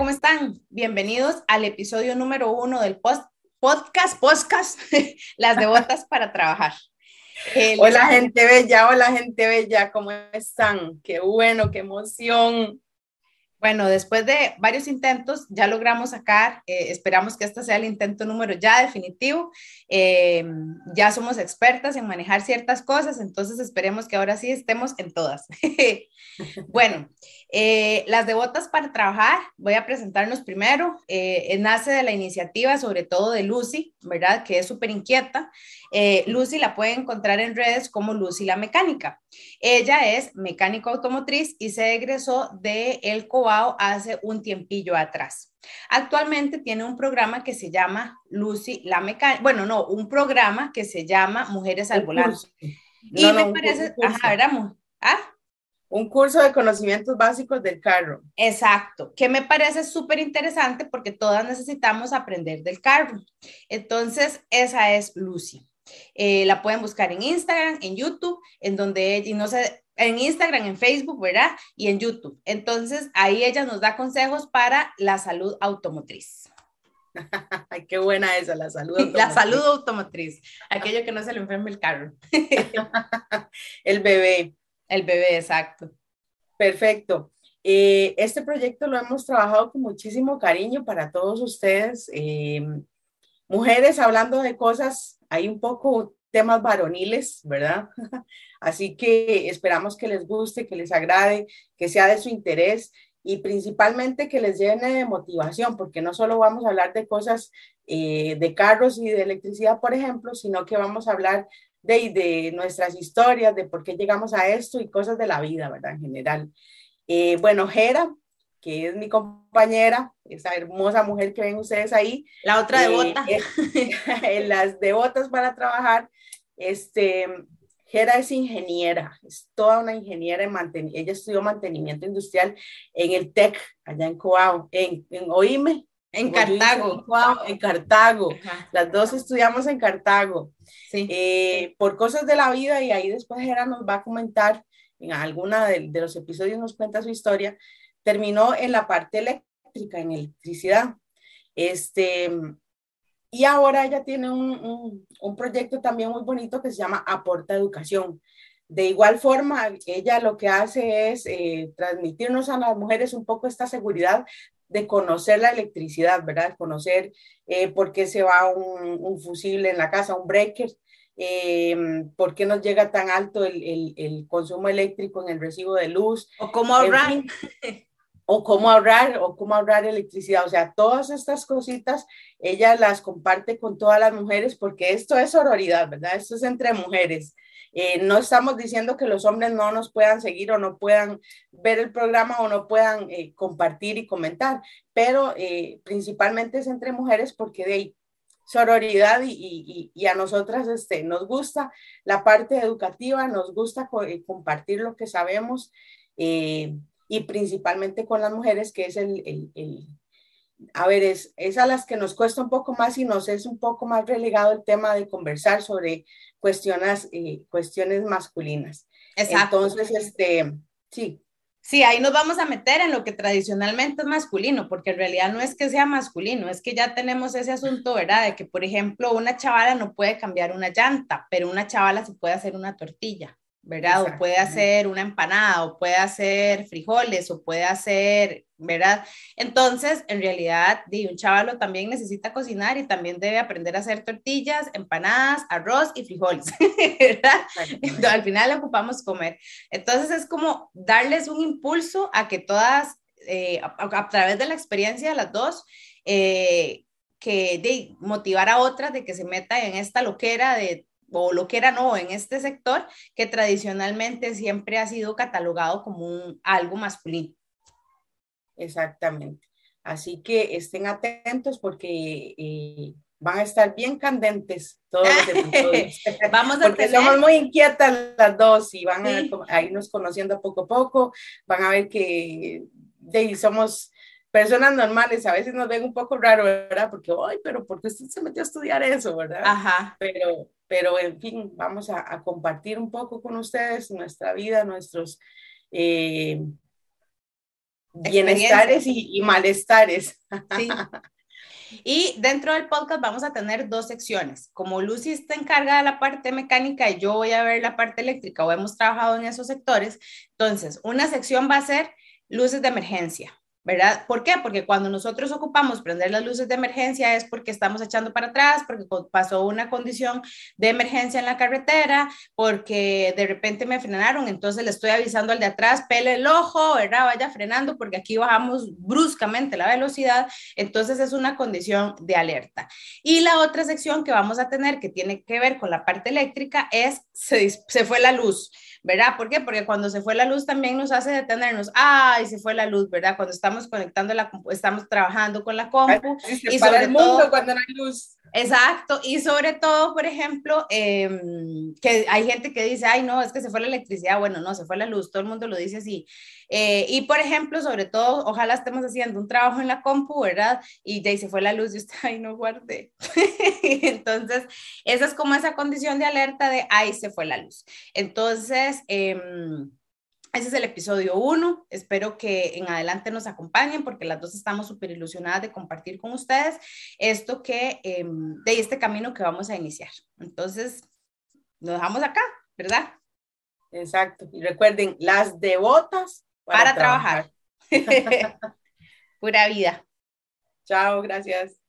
¿cómo están? Bienvenidos al episodio número uno del post podcast, podcast, las devotas para trabajar. hola gente bella, hola gente bella, ¿cómo están? Qué bueno, qué emoción. Bueno, después de varios intentos, ya logramos sacar, eh, esperamos que este sea el intento número ya definitivo. Eh, ya somos expertas en manejar ciertas cosas, entonces esperemos que ahora sí estemos en todas. bueno, eh, las devotas para trabajar, voy a presentarnos primero. nace de la iniciativa, sobre todo de Lucy, ¿verdad? Que es súper inquieta. Lucy la puede encontrar en redes como Lucy la Mecánica. Ella es mecánico automotriz y se egresó de El Hace un tiempillo atrás. Actualmente tiene un programa que se llama Lucy la Mecánica, bueno, no, un programa que se llama Mujeres al Volante. y me parece, ajá, ¿verdad? ¿Ah? Un curso de conocimientos básicos del carro. Exacto, que me parece súper interesante porque todas necesitamos aprender del carro. Entonces, esa es Lucy. Eh, la pueden buscar en Instagram, en YouTube, en donde ella, y no sé, en Instagram, en Facebook, ¿verdad? Y en YouTube. Entonces, ahí ella nos da consejos para la salud automotriz. Ay, qué buena esa, la salud automotriz. La salud automotriz, aquello que no se le enferme el carro. el bebé. El bebé, exacto. Perfecto. Eh, este proyecto lo hemos trabajado con muchísimo cariño para todos ustedes. Eh, mujeres hablando de cosas, hay un poco temas varoniles, ¿verdad? Así que esperamos que les guste, que les agrade, que sea de su interés y principalmente que les llene de motivación, porque no solo vamos a hablar de cosas eh, de carros y de electricidad, por ejemplo, sino que vamos a hablar de, de nuestras historias, de por qué llegamos a esto y cosas de la vida, ¿verdad? En general. Eh, bueno, Jera, que es mi compañera, esa hermosa mujer que ven ustedes ahí. La otra devota. Eh, en las devotas para trabajar. Este, Gera es ingeniera, es toda una ingeniera en mantenimiento. Ella estudió mantenimiento industrial en el TEC, allá en Coao, en, en Oime. En Cartago. En, Cartago. Las dos estudiamos en Cartago. Sí. Eh, por cosas de la vida, y ahí después Gera nos va a comentar, en alguna de, de los episodios nos cuenta su historia, terminó en la parte eléctrica, en electricidad. Este, y ahora ella tiene un, un, proyecto también muy bonito que se llama Aporta Educación. De igual forma, ella lo que hace es eh, transmitirnos a las mujeres un poco esta seguridad de conocer la electricidad, ¿verdad? Conocer eh, por qué se va un, un, fusible en la casa, un breaker, eh, por qué nos llega tan alto el, el, el, consumo eléctrico en el recibo de luz. O cómo ahorrar. O cómo ahorrar o cómo ahorrar electricidad. O sea, todas estas cositas ella las comparte con todas las mujeres porque esto es sororidad, ¿verdad? Esto es entre mujeres. Eh, no estamos diciendo que los hombres no nos puedan seguir o no puedan ver el programa o no puedan eh, compartir y comentar, pero eh, principalmente es entre mujeres porque de ahí sororidad y, y, y, a nosotras este, nos gusta la parte educativa, nos gusta compartir lo que sabemos y principalmente con las mujeres, que es el, el, el a ver, es, es, a las que nos cuesta un poco más y nos es un poco más relegado el tema de conversar sobre cuestiones, eh, cuestiones masculinas. Exacto. Entonces, este, sí. Sí, ahí nos vamos a meter en lo que tradicionalmente es masculino, porque en realidad no es que sea masculino, es que ya tenemos ese asunto, ¿verdad? De que, por ejemplo, una chavala no puede cambiar una llanta, pero una chavala se puede hacer una tortilla. ¿Verdad? O puede hacer una empanada, o puede hacer frijoles, o puede hacer, ¿verdad? Entonces, en realidad, un chavalo también necesita cocinar y también debe aprender a hacer tortillas, empanadas, arroz y frijoles, ¿verdad? al final le ocupamos comer. Entonces, es como darles un impulso a que todas, eh, a, través de la experiencia de las dos, eh, que de motivar a otras de que se metan en esta loquera de o lo que era no, en este sector que tradicionalmente siempre ha sido catalogado como un, algo masculino. Exactamente. Así que estén atentos porque eh, van a estar bien candentes todos los episodios. Vamos a porque somos muy inquietas las dos y van a, irnos conociendo poco a poco. Van a ver que de, somos personas normales, a veces nos ven un poco raro, ¿verdad? Porque, ay, pero ¿por qué usted se metió a estudiar eso, verdad? Ajá. Pero, pero en fin, vamos a, compartir un poco con ustedes nuestra vida, nuestros, eh, bienestares y, y, malestares. Sí. Y dentro del podcast vamos a tener dos secciones. Como Lucy está encargada de la parte mecánica y yo voy a ver la parte eléctrica o hemos trabajado en esos sectores, entonces una sección va a ser luces de emergencia. ¿Verdad? ¿Por qué? Porque cuando nosotros ocupamos prender las luces de emergencia es porque estamos echando para atrás, porque pasó una condición de emergencia en la carretera, porque de repente me frenaron, entonces le estoy avisando al de atrás, pele el ojo, ¿verdad? Vaya frenando porque aquí bajamos bruscamente la velocidad, entonces es una condición de alerta. Y la otra sección que vamos a tener que tiene que ver con la parte eléctrica es se, se fue la luz. ¿Verdad? ¿Por qué? Porque cuando se fue la luz también nos hace detenernos. Ay, se fue la luz, ¿verdad? Cuando estamos conectando la, estamos trabajando con la compu. y sobre el mundo cuando no hay luz. Exacto, y sobre todo, por ejemplo, em, que hay gente que dice, ay, no, es que se fue la electricidad, bueno, no, se fue la luz, todo el mundo lo dice así. Eh, y por ejemplo, sobre todo, ojalá estemos haciendo un trabajo en la compu, ¿verdad? Y ya se fue la luz y usted, ay, no guardé. Entonces, esa es como esa condición de alerta de, ay, se fue la luz. Entonces, eh, ese es el episodio 1. Espero que en adelante nos acompañen porque las dos estamos súper ilusionadas de compartir con ustedes esto que, em, de este camino que vamos a iniciar. Entonces, nos dejamos acá, ¿verdad? Exacto. Y recuerden, las devotas para, para trabajar. Pura vida. Chao, gracias.